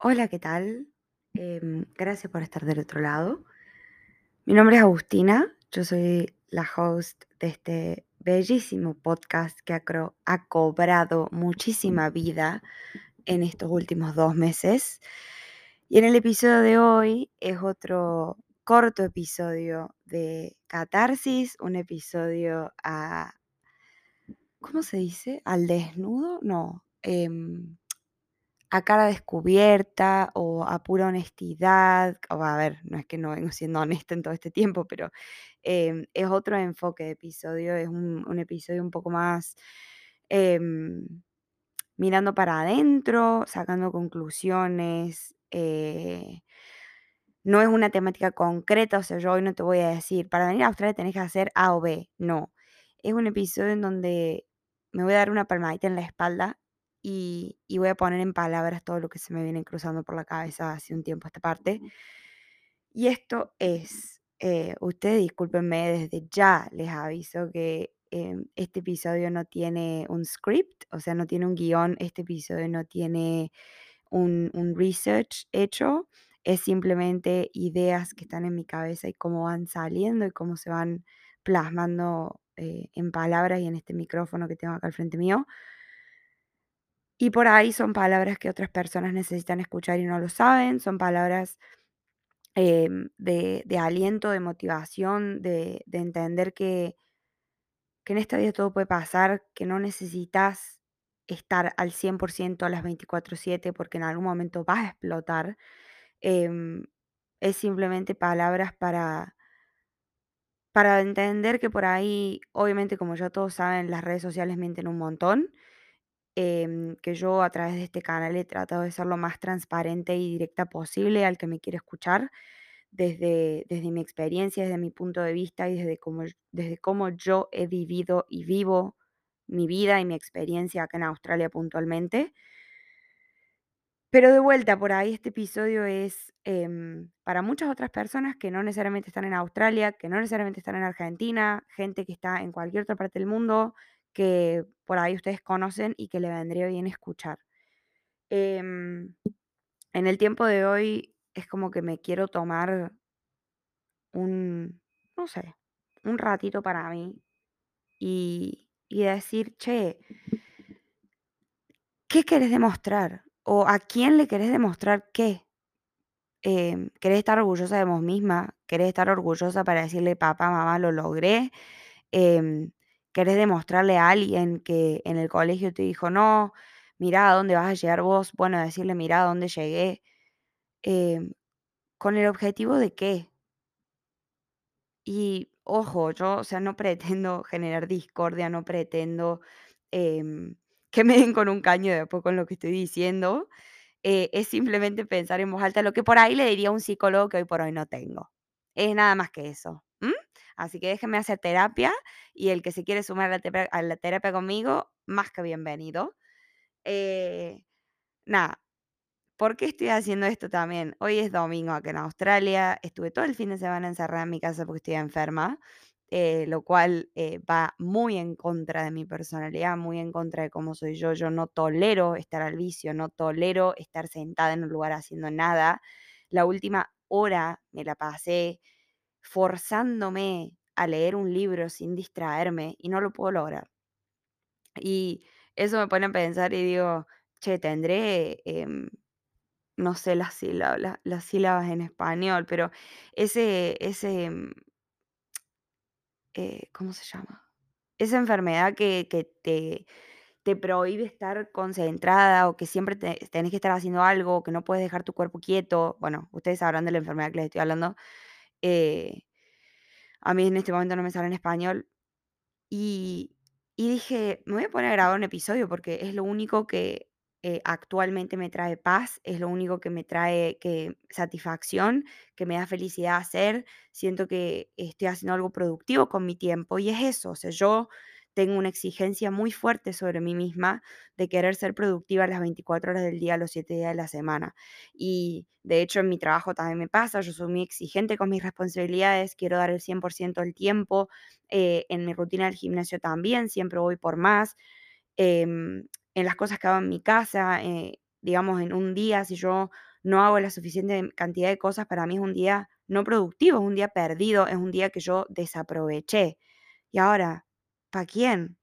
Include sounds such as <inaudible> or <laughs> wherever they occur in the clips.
Hola, ¿qué tal? Em, gracias por estar del otro lado. Mi nombre es Agustina, yo soy la host de este bellísimo podcast que ha, ha cobrado muchísima vida en estos últimos dos meses. Y en el episodio de hoy es otro corto episodio de Catarsis, un episodio a, ¿cómo se dice? ¿Al desnudo? No. em, a cara descubierta o a pura honestidad, o a ver, no es que no vengo siendo honesta en todo este tiempo, pero em, es otro enfoque de episodio, es un, episodio un poco más em, mirando para adentro, sacando conclusiones. eh, no es una temática concreta, o sea, yo hoy no te voy a decir, para venir a Australia tenés que hacer A o B, no. Es un episodio en donde me voy a dar una palmadita en la espalda y, y voy a poner en palabras todo lo que se me viene cruzando por la cabeza hace un tiempo a esta parte. Y esto es, eh, ustedes discúlpenme, desde ya les aviso que em, este episodio no tiene un script, o sea, no tiene un guion, este episodio no tiene un, un research hecho, es simplemente ideas que están en mi cabeza y cómo van saliendo y cómo se van plasmando eh, en palabras y en este micrófono que tengo acá al frente mío. Y por ahí son palabras que otras personas necesitan escuchar y no lo saben, son palabras em, de, aliento, de motivación, de, de entender que, que en esta vida todo puede pasar, que no necesitas estar al 100% a las 24/7 porque en algún momento vas a explotar. Em, es simplemente palabras para, para entender que por ahí, obviamente como ya todos saben, las redes sociales mienten un montón, em, que yo a través de este canal he tratado de ser lo más transparente y directa posible al que me quiere escuchar desde, desde mi experiencia, desde mi punto de vista y desde cómo, desde cómo yo he vivido y vivo mi vida y mi experiencia acá en Australia puntualmente. Pero de vuelta, por ahí este episodio es em, para muchas otras personas que no necesariamente están en Australia, que no necesariamente están en Argentina, gente que está en cualquier otra parte del mundo, que por ahí ustedes conocen y que le vendría bien escuchar. Em, en el tiempo de hoy es como que me quiero tomar un, no sé, un ratito para mí y, y decir, che, ¿qué querés demostrar? ¿O a quién le querés demostrar qué? Em, ¿querés estar orgullosa de vos misma? ¿Querés estar orgullosa para decirle, papá, mamá, lo logré? Em, ¿querés demostrarle a alguien que en el colegio te dijo, no, mira a dónde vas a llegar vos? Bueno, decirle, mira a dónde llegué. Em, ¿con el objetivo de qué? Y ojo, yo, o sea, no pretendo <laughs> generar discordia, no pretendo em, que me den con un caño después con lo que estoy diciendo. eh, es simplemente pensar en voz alta lo que por ahí le diría a un psicólogo que hoy por hoy no tengo. Es nada más que eso. Así que déjenme hacer terapia y el que se quiere sumar a la, terapia, a la terapia conmigo, más que bienvenido. Eh, nada, ¿Por qué estoy haciendo esto también? Hoy es domingo acá en Australia. Estuve todo el fin de semana encerrada en mi casa porque estoy enferma, eh, lo cual eh, va muy en contra de mi personalidad, muy en contra de cómo soy yo. Yo no tolero estar al vicio, no tolero estar sentada en un lugar haciendo nada. La última hora me la pasé forzándome a leer un libro sin distraerme y no lo puedo lograr. Y eso me pone a pensar y digo, che, tendré... em, no sé las sílabas la las sílabas en español, pero ese ese, mm, eh, ¿cómo se llama? Esa enfermedad que que te te prohíbe estar concentrada, o que siempre te tenés que estar haciendo algo, que no puedes dejar tu cuerpo quieto. Bueno, ustedes sabrán de la enfermedad que les estoy hablando. Eh, a mí en este momento no me sale en español, Y dije: "Me voy a poner a grabar un episodio porque es lo único que, eh, actualmente me trae paz, es lo único que me trae que satisfacción, que me da felicidad hacer. Siento que estoy haciendo algo productivo con mi tiempo", y es eso, o sea, yo tengo una exigencia muy fuerte sobre mí misma de querer ser productiva las 24 horas del día, los 7 días de la semana. Y, de hecho, en mi trabajo también me pasa, yo soy muy exigente con mis responsabilidades, quiero dar el 100% del tiempo, eh, en mi rutina del gimnasio también, siempre voy por más. Em, en las cosas que hago en mi casa, eh, digamos, en un día, si yo no hago la suficiente cantidad de cosas, para mí es un día no productivo, es un día perdido, es un día que yo desaproveché. Y ahora, ¿para quién?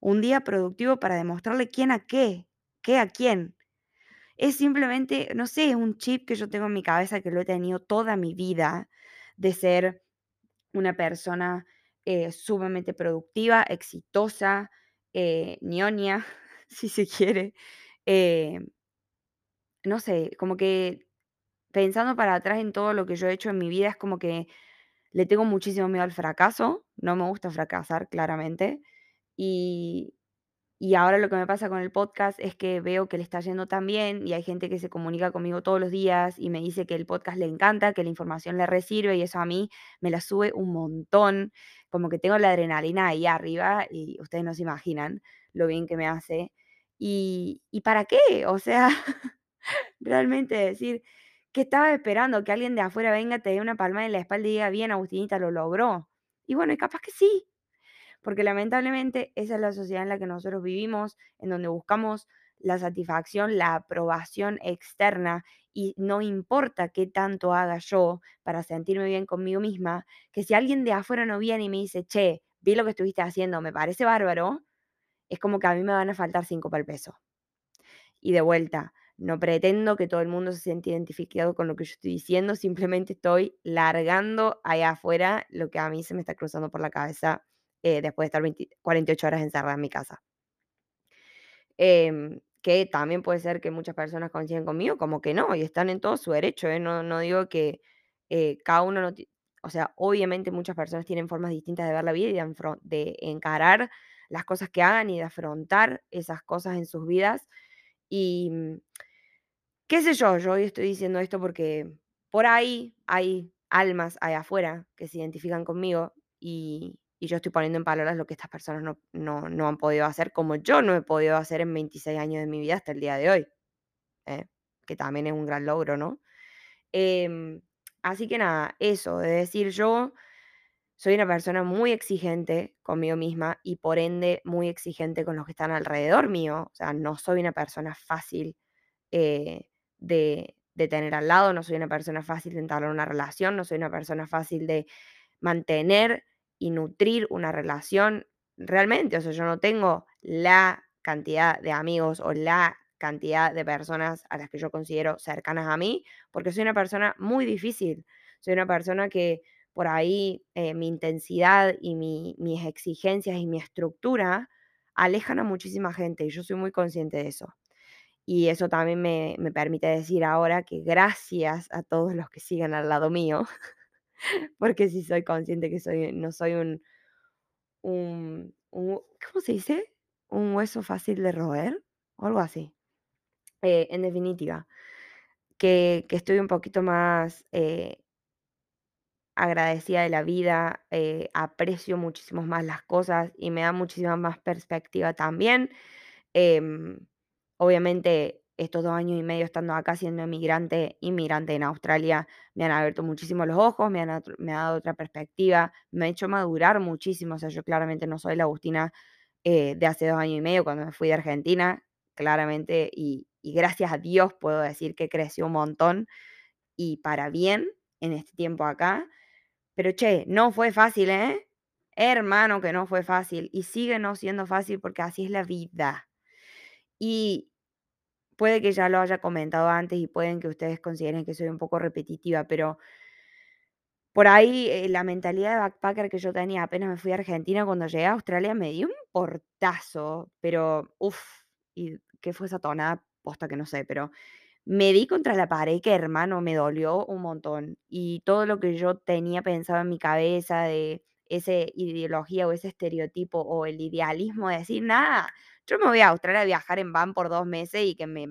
Un día productivo para demostrarle quién a qué, qué a quién. Es simplemente, no sé, es un chip que yo tengo en mi cabeza que lo he tenido toda mi vida de ser una persona eh, sumamente productiva, exitosa, eh, ñoña, <laughs> si se quiere. Eh, no sé, como que pensando para atrás en todo lo que yo he hecho en mi vida, es como que le tengo muchísimo miedo al fracaso, no me gusta fracasar, claramente. Y, y ahora lo que me pasa con el podcast es que veo que le está yendo tan bien y hay gente que se comunica conmigo todos los días y me dice que el podcast le encanta, que la información le resirve y eso a mí me la sube un montón, como que tengo la adrenalina ahí arriba y ustedes no se imaginan lo bien que me hace. ¿Y, y para qué? O sea, <laughs> realmente decir, que estaba esperando? Que alguien de afuera venga, te dé una palma en la espalda y diga, bien, Agustinita, lo logró. Y bueno, y capaz que sí, porque lamentablemente esa es la sociedad en la que nosotros vivimos, en donde buscamos la satisfacción, la aprobación externa y no importa qué tanto haga yo para sentirme bien conmigo misma, que si alguien de afuera no viene y me dice, che, vi lo que estuviste haciendo, me parece bárbaro, es como que a mí me van a faltar cinco para el peso. Y de vuelta, no pretendo que todo el mundo se siente identificado con lo que yo estoy diciendo, simplemente estoy largando allá afuera lo que a mí se me está cruzando por la cabeza eh, después de estar 20 48 horas encerrada en mi casa. Em, que también puede ser que muchas personas coinciden conmigo, como que no, y están en todo su derecho, ¿eh? No, no digo que eh, cada uno no... O sea, obviamente muchas personas tienen formas distintas de ver la vida y de, de encarar las cosas que hagan y de afrontar esas cosas en sus vidas. Y mm, qué sé yo, yo hoy estoy diciendo esto porque por ahí hay almas allá afuera que se identifican conmigo y, yo estoy poniendo en palabras lo que estas personas no, no, no, han podido hacer, como yo no he podido hacer en 26 años de mi vida hasta el día de hoy, ¿eh? que también es un gran logro, ¿no? Eh, así que nada, eso, de decir yo soy una persona muy exigente conmigo misma y por ende muy exigente con los que están alrededor mío, o sea, no soy una persona fácil eh, de, tener al lado, no soy una persona fácil de entablar una relación, no soy una persona fácil de mantener y nutrir una relación realmente. O sea, yo no tengo la cantidad de amigos o la cantidad de personas a las que yo considero cercanas a mí, porque soy una persona muy difícil. Soy una persona que por ahí eh, mi intensidad y mi, mis exigencias y mi estructura alejan a muchísima gente y yo soy muy consciente de eso. Y eso también me, me permite decir ahora que gracias a todos los que siguen al lado mío, <laughs> porque sí soy consciente que soy, no soy un, un, ¿cómo se dice? Un hueso fácil de roer o algo así. Eh, en definitiva, que, que estoy un poquito más eh, agradecida de la vida, eh, aprecio muchísimo más las cosas y me da muchísima más perspectiva también. Em, obviamente, estos dos años y medio estando acá siendo emigrante, inmigrante en Australia, me han abierto muchísimo los ojos, me han, me ha dado otra perspectiva, me ha hecho madurar muchísimo. O sea, yo claramente no soy la Agustina eh, de hace dos años y medio cuando me fui de Argentina, claramente, y, y gracias a Dios puedo decir que creció un montón y para bien en este tiempo acá. Pero che, no fue fácil, ¿eh? Hermano, que no fue fácil y sigue no siendo fácil porque así es la vida. Y puede que ya lo haya comentado antes y pueden que ustedes consideren que soy un poco repetitiva, pero por ahí eh, la mentalidad de backpacker que yo tenía apenas me fui a Argentina, cuando llegué a Australia me dio un portazo, pero uff, ¿y qué fue esa tonada? Posta que no sé, pero me di contra la pared que, hermano, me dolió un montón. Y todo lo que yo tenía pensado en mi cabeza de esa ideología o ese estereotipo o el idealismo de decir, nada, yo me voy a Australia a viajar en van por dos meses y que me,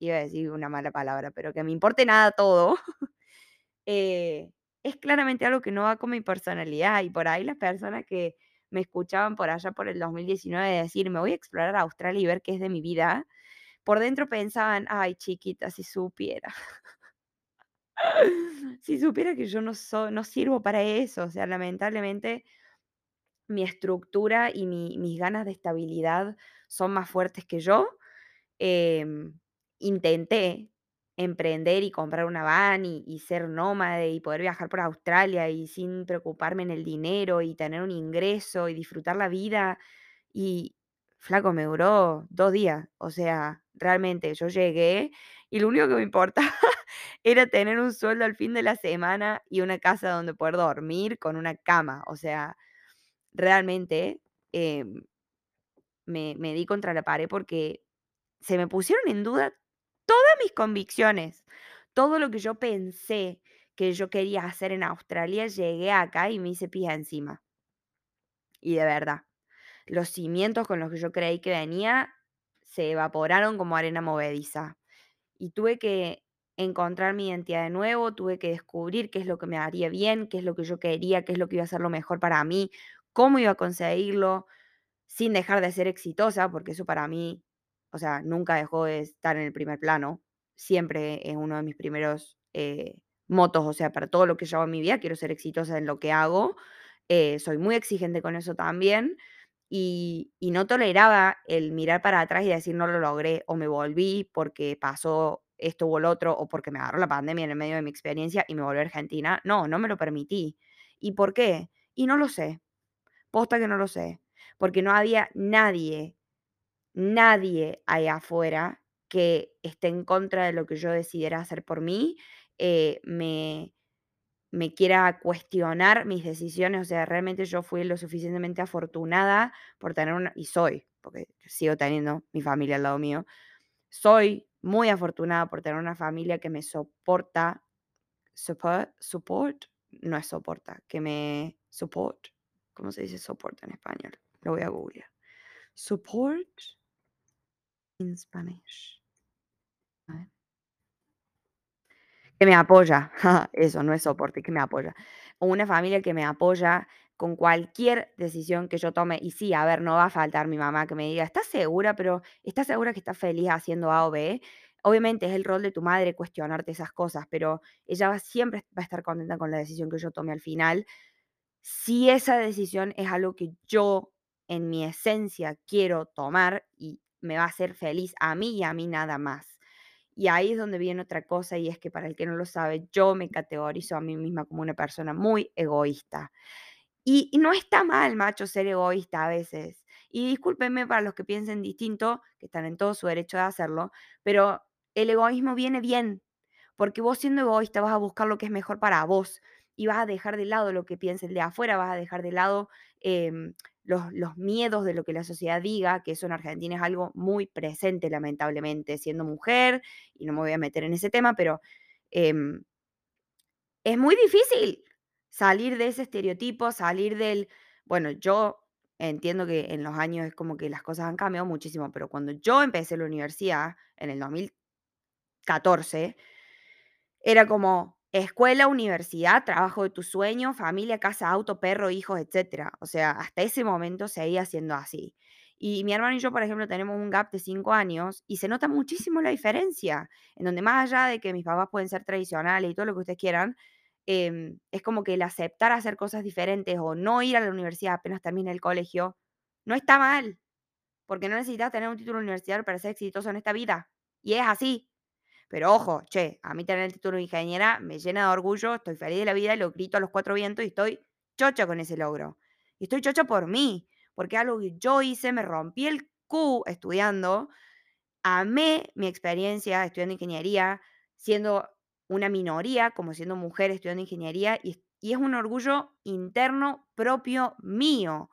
iba a decir una mala palabra, pero que me importe nada todo, <laughs> eh, es claramente algo que no va con mi personalidad. Y por ahí las personas que me escuchaban por allá por el 2019 decir, me voy a explorar Australia y ver qué es de mi vida, por dentro pensaban: "Ay, chiquita, si supiera". <laughs> Si supiera que yo no so no sirvo para eso, o sea, lamentablemente mi estructura y mi mis ganas de estabilidad son más fuertes que yo. Em, intenté, emprender y comprar una van y, y ser nómade y poder viajar por Australia y sin preocuparme en el dinero y tener un ingreso y disfrutar la vida. Y flaco, me duró dos días. O sea, realmente yo llegué y lo único que me importaba <laughs> era tener un sueldo al fin de la semana y una casa donde poder dormir con una cama. O sea, realmente em, me, me di contra la pared porque se me pusieron en duda todas mis convicciones, todo lo que yo pensé que yo quería hacer en Australia, llegué acá y me hice pija encima. Y de verdad, los cimientos con los que yo creí que venía se evaporaron como arena movediza. Y tuve que encontrar mi identidad de nuevo, tuve que descubrir qué es lo que me haría bien, qué es lo que yo quería, qué es lo que iba a ser lo mejor para mí, cómo iba a conseguirlo, sin dejar de ser exitosa, porque eso para mí, o sea, nunca dejó de estar en el primer plano. Siempre es uno de mis primeros eh, motos, o sea, para todo lo que yo hago en mi vida, quiero ser exitosa en lo que hago. Eh, soy muy exigente con eso también. Y, no toleraba el mirar para atrás y decir no lo logré o me volví porque pasó esto o lo otro o porque me agarró la pandemia en el medio de mi experiencia y me volví a Argentina. No, no me lo permití. ¿Y por qué? Y no lo sé. Posta que no lo sé porque no había nadie, nadie allá afuera que esté en contra de lo que yo decidiera hacer por mí, eh, me, me quiera cuestionar mis decisiones. O sea, realmente yo fui lo suficientemente afortunada por tener una, y soy, porque sigo teniendo mi familia al lado mío, soy muy afortunada por tener una familia que me soporta, support, support, no es soporta, que me support, ¿cómo se dice soporta en español? Lo voy a googlear. Support in Spanish. Que me apoya. <laughs> Eso no es soporte, que me apoya. Una familia que me apoya con cualquier decisión que yo tome. Y sí, a ver, no va a faltar mi mamá que me diga, ¿estás segura? Pero ¿estás segura que estás feliz haciendo A o B? Obviamente es el rol de tu madre cuestionarte esas cosas, pero ella va, siempre va a estar contenta con la decisión que yo tome al final. Si esa decisión es algo que yo en mi esencia quiero tomar y me va a hacer feliz a mí y a mí nada más. Y ahí es donde viene otra cosa y es que para el que no lo sabe, yo me categorizo a mí misma como una persona muy egoísta. Y, no está mal, macho, ser egoísta a veces. Y discúlpenme para los que piensen distinto, que están en todo su derecho de hacerlo, pero el egoísmo viene bien, porque vos siendo egoísta vas a buscar lo que es mejor para vos y vas a dejar de lado lo que piensa el de afuera, vas a dejar de lado em, los, los, miedos de lo que la sociedad diga, que eso en Argentina es algo muy presente, lamentablemente, siendo mujer, y no me voy a meter en ese tema, pero em, es muy difícil salir de ese estereotipo, salir del, bueno, yo entiendo que en los años es como que las cosas han cambiado muchísimo, pero cuando yo empecé la universidad, en el 2014, era como escuela, universidad, trabajo de tu sueño, familia, casa, auto, perro, hijos, etcétera. O sea, hasta ese momento seguía siendo así. Y mi hermano y yo, por ejemplo, tenemos un gap de cinco años y se nota muchísimo la diferencia, en donde más allá de que mis papás pueden ser tradicionales y todo lo que ustedes quieran, eh, es como que el aceptar hacer cosas diferentes o no ir a la universidad apenas termine el colegio, no está mal, porque no necesitas tener un título universitario para ser exitoso en esta vida. Y es así. Pero ojo, che, a mí tener el título de ingeniera me llena de orgullo, estoy feliz de la vida, lo grito a los cuatro vientos y estoy chocha con ese logro. Y estoy chocha por mí, porque algo que yo hice, me rompí el Q estudiando, amé mi experiencia estudiando ingeniería, siendo una minoría, como siendo mujer estudiando ingeniería, y, y es un orgullo interno propio mío.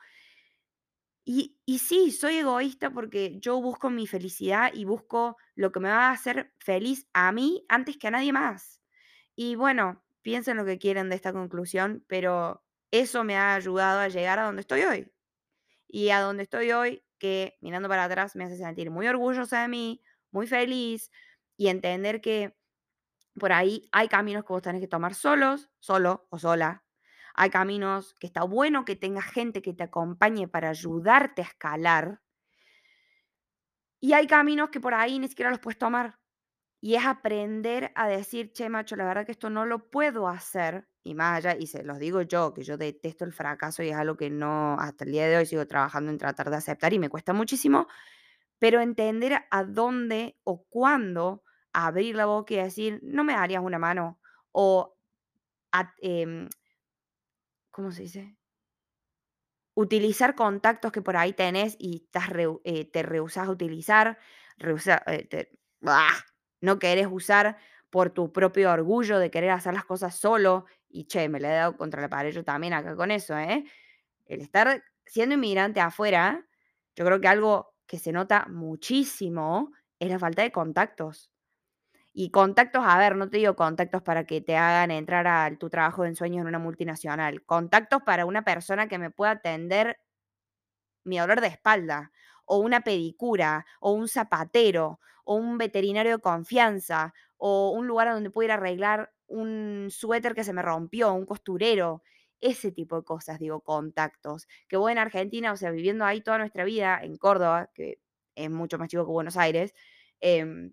Y, sí, soy egoísta porque yo busco mi felicidad y busco lo que me va a hacer feliz a mí antes que a nadie más. Y bueno, piensen lo que quieren de esta conclusión, pero eso me ha ayudado a llegar a donde estoy hoy. Y a donde estoy hoy, que mirando para atrás me hace sentir muy orgullosa de mí, muy feliz y entender que por ahí hay caminos que vos tenés que tomar solos, solo o sola, hay caminos que está bueno que tengas gente que te acompañe para ayudarte a escalar. Y hay caminos que por ahí ni siquiera los puedes tomar. Y es aprender a decir, che, macho, la verdad que esto no lo puedo hacer. Y más allá, y se los digo yo, que yo detesto el fracaso y es algo que no, hasta el día de hoy sigo trabajando en tratar de aceptar y me cuesta muchísimo. Pero entender a dónde o cuándo abrir la boca y decir, no me darías una mano. O, em, ¿cómo se dice? Utilizar contactos que por ahí tenés y estás eh, te rehusás a utilizar, eh, no querés usar por tu propio orgullo de querer hacer las cosas solo. Y che, me le he dado contra la pared yo también acá con eso, ¿eh? El estar siendo inmigrante afuera, yo creo que algo que se nota muchísimo es la falta de contactos. Y contactos, a ver, no te digo contactos para que te hagan entrar a tu trabajo de ensueños en una multinacional. Contactos para una persona que me pueda atender mi dolor de espalda, o una pedicura, o un zapatero, o un veterinario de confianza, o un lugar donde pueda arreglar un suéter que se me rompió, un costurero. Ese tipo de cosas, digo, contactos. Que voy en Argentina, o sea, viviendo ahí toda nuestra vida, en Córdoba, que es mucho más chico que Buenos Aires, eh,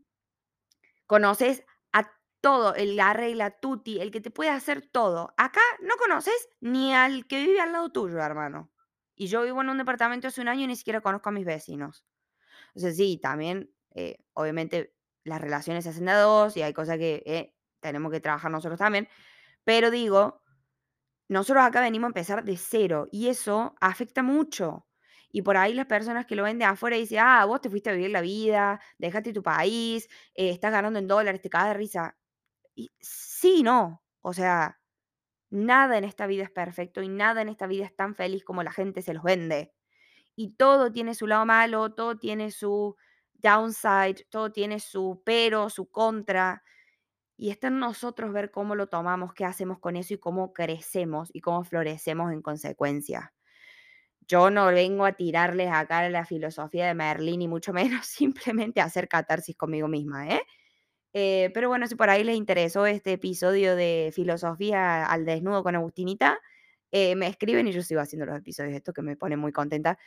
Conoces a todo, el la regla tutti, el que te puede hacer todo. Acá no conoces ni al que vive al lado tuyo, hermano. Y yo vivo en un departamento hace un año y ni siquiera conozco a mis vecinos. O sea, sí, también, eh, obviamente, las relaciones se hacen de dos y hay cosas que eh, tenemos que trabajar nosotros también. Pero digo, nosotros acá venimos a empezar de cero y eso afecta mucho. Y por ahí las personas que lo ven de afuera dicen, ah, vos te fuiste a vivir la vida, dejaste tu país, eh, estás ganando en dólares, te cagas de risa. Y sí, no. O sea, nada en esta vida es perfecto y nada en esta vida es tan feliz como la gente se los vende. Y todo tiene su lado malo, todo tiene su downside, todo tiene su pero, su contra. Y está en nosotros ver cómo lo tomamos, qué hacemos con eso y cómo crecemos y cómo florecemos en consecuencia. Yo no vengo a tirarles acá la filosofía de Merlín y mucho <laughs> menos, simplemente hacer catarsis conmigo misma, ¿eh? ¿eh? pero bueno, si por ahí les interesó este episodio de filosofía al desnudo con Agustinita, eh, me escriben y yo sigo haciendo los episodios de esto que me pone muy contenta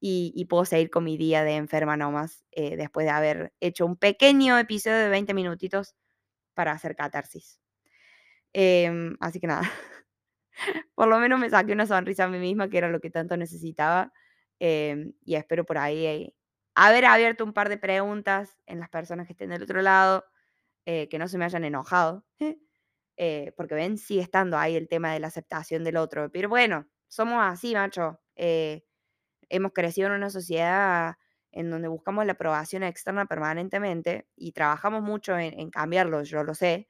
y, puedo seguir con mi día de enferma nomás eh, después de haber hecho un pequeño episodio de 20 minutitos para hacer catarsis. Em, así que nada. <laughs> por lo menos me saqué una sonrisa a mí misma, que era lo que tanto necesitaba. Em, y espero por ahí haber abierto un par de preguntas en las personas que estén del otro lado, eh, que no se me hayan enojado, <laughs> eh, porque ven, sigue estando ahí el tema de la aceptación del otro. Pero bueno, somos así, macho. Eh, hemos crecido en una sociedad en donde buscamos la aprobación externa permanentemente y trabajamos mucho en, en cambiarlo, yo lo sé.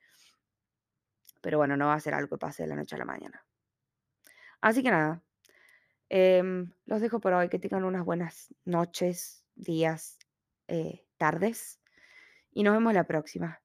Pero bueno, no va a ser algo que pase de la noche a la mañana. Así que nada, em, los dejo por hoy. Que tengan unas buenas noches, días, eh, tardes. Y nos vemos la próxima.